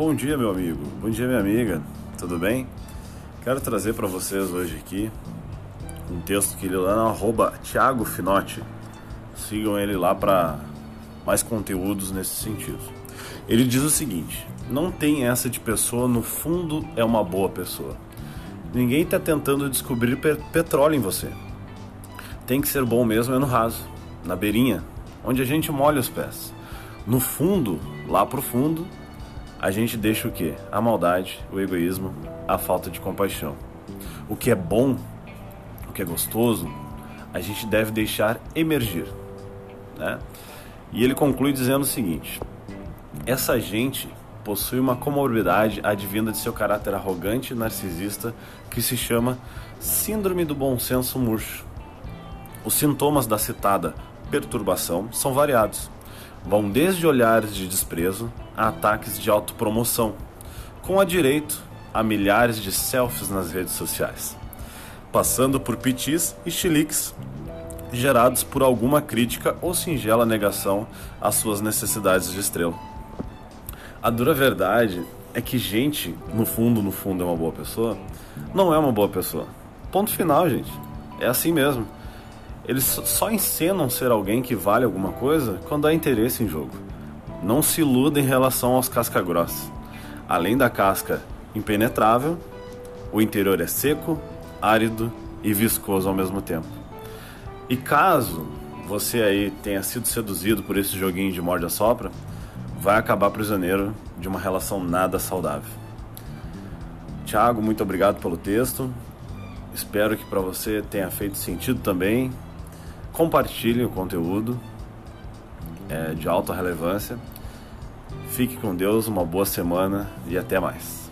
Bom dia, meu amigo. Bom dia, minha amiga. Tudo bem? Quero trazer para vocês hoje aqui um texto que ele lá no arroba Thiago Finotti. Sigam ele lá para mais conteúdos nesse sentido. Ele diz o seguinte: não tem essa de pessoa no fundo é uma boa pessoa. Ninguém está tentando descobrir petróleo em você. Tem que ser bom mesmo é no raso, na beirinha, onde a gente molha os pés. No fundo, lá pro fundo, a gente deixa o que? A maldade, o egoísmo, a falta de compaixão. O que é bom, o que é gostoso, a gente deve deixar emergir. Né? E ele conclui dizendo o seguinte: essa gente possui uma comorbidade advinda de seu caráter arrogante e narcisista que se chama Síndrome do Bom Senso Murcho. Os sintomas da citada perturbação são variados vão desde olhares de desprezo a ataques de autopromoção, com a direito a milhares de selfies nas redes sociais, passando por pitis e chiliques gerados por alguma crítica ou singela negação às suas necessidades de estrela. A dura verdade é que gente, no fundo, no fundo é uma boa pessoa, não é uma boa pessoa. Ponto final, gente. É assim mesmo. Eles só encenam ser alguém que vale alguma coisa quando há interesse em jogo. Não se iluda em relação aos casca-grossa. Além da casca impenetrável, o interior é seco, árido e viscoso ao mesmo tempo. E caso você aí tenha sido seduzido por esse joguinho de morde a sopra, vai acabar prisioneiro de uma relação nada saudável. Tiago, muito obrigado pelo texto. Espero que para você tenha feito sentido também compartilhe o conteúdo é, de alta relevância. Fique com Deus, uma boa semana e até mais.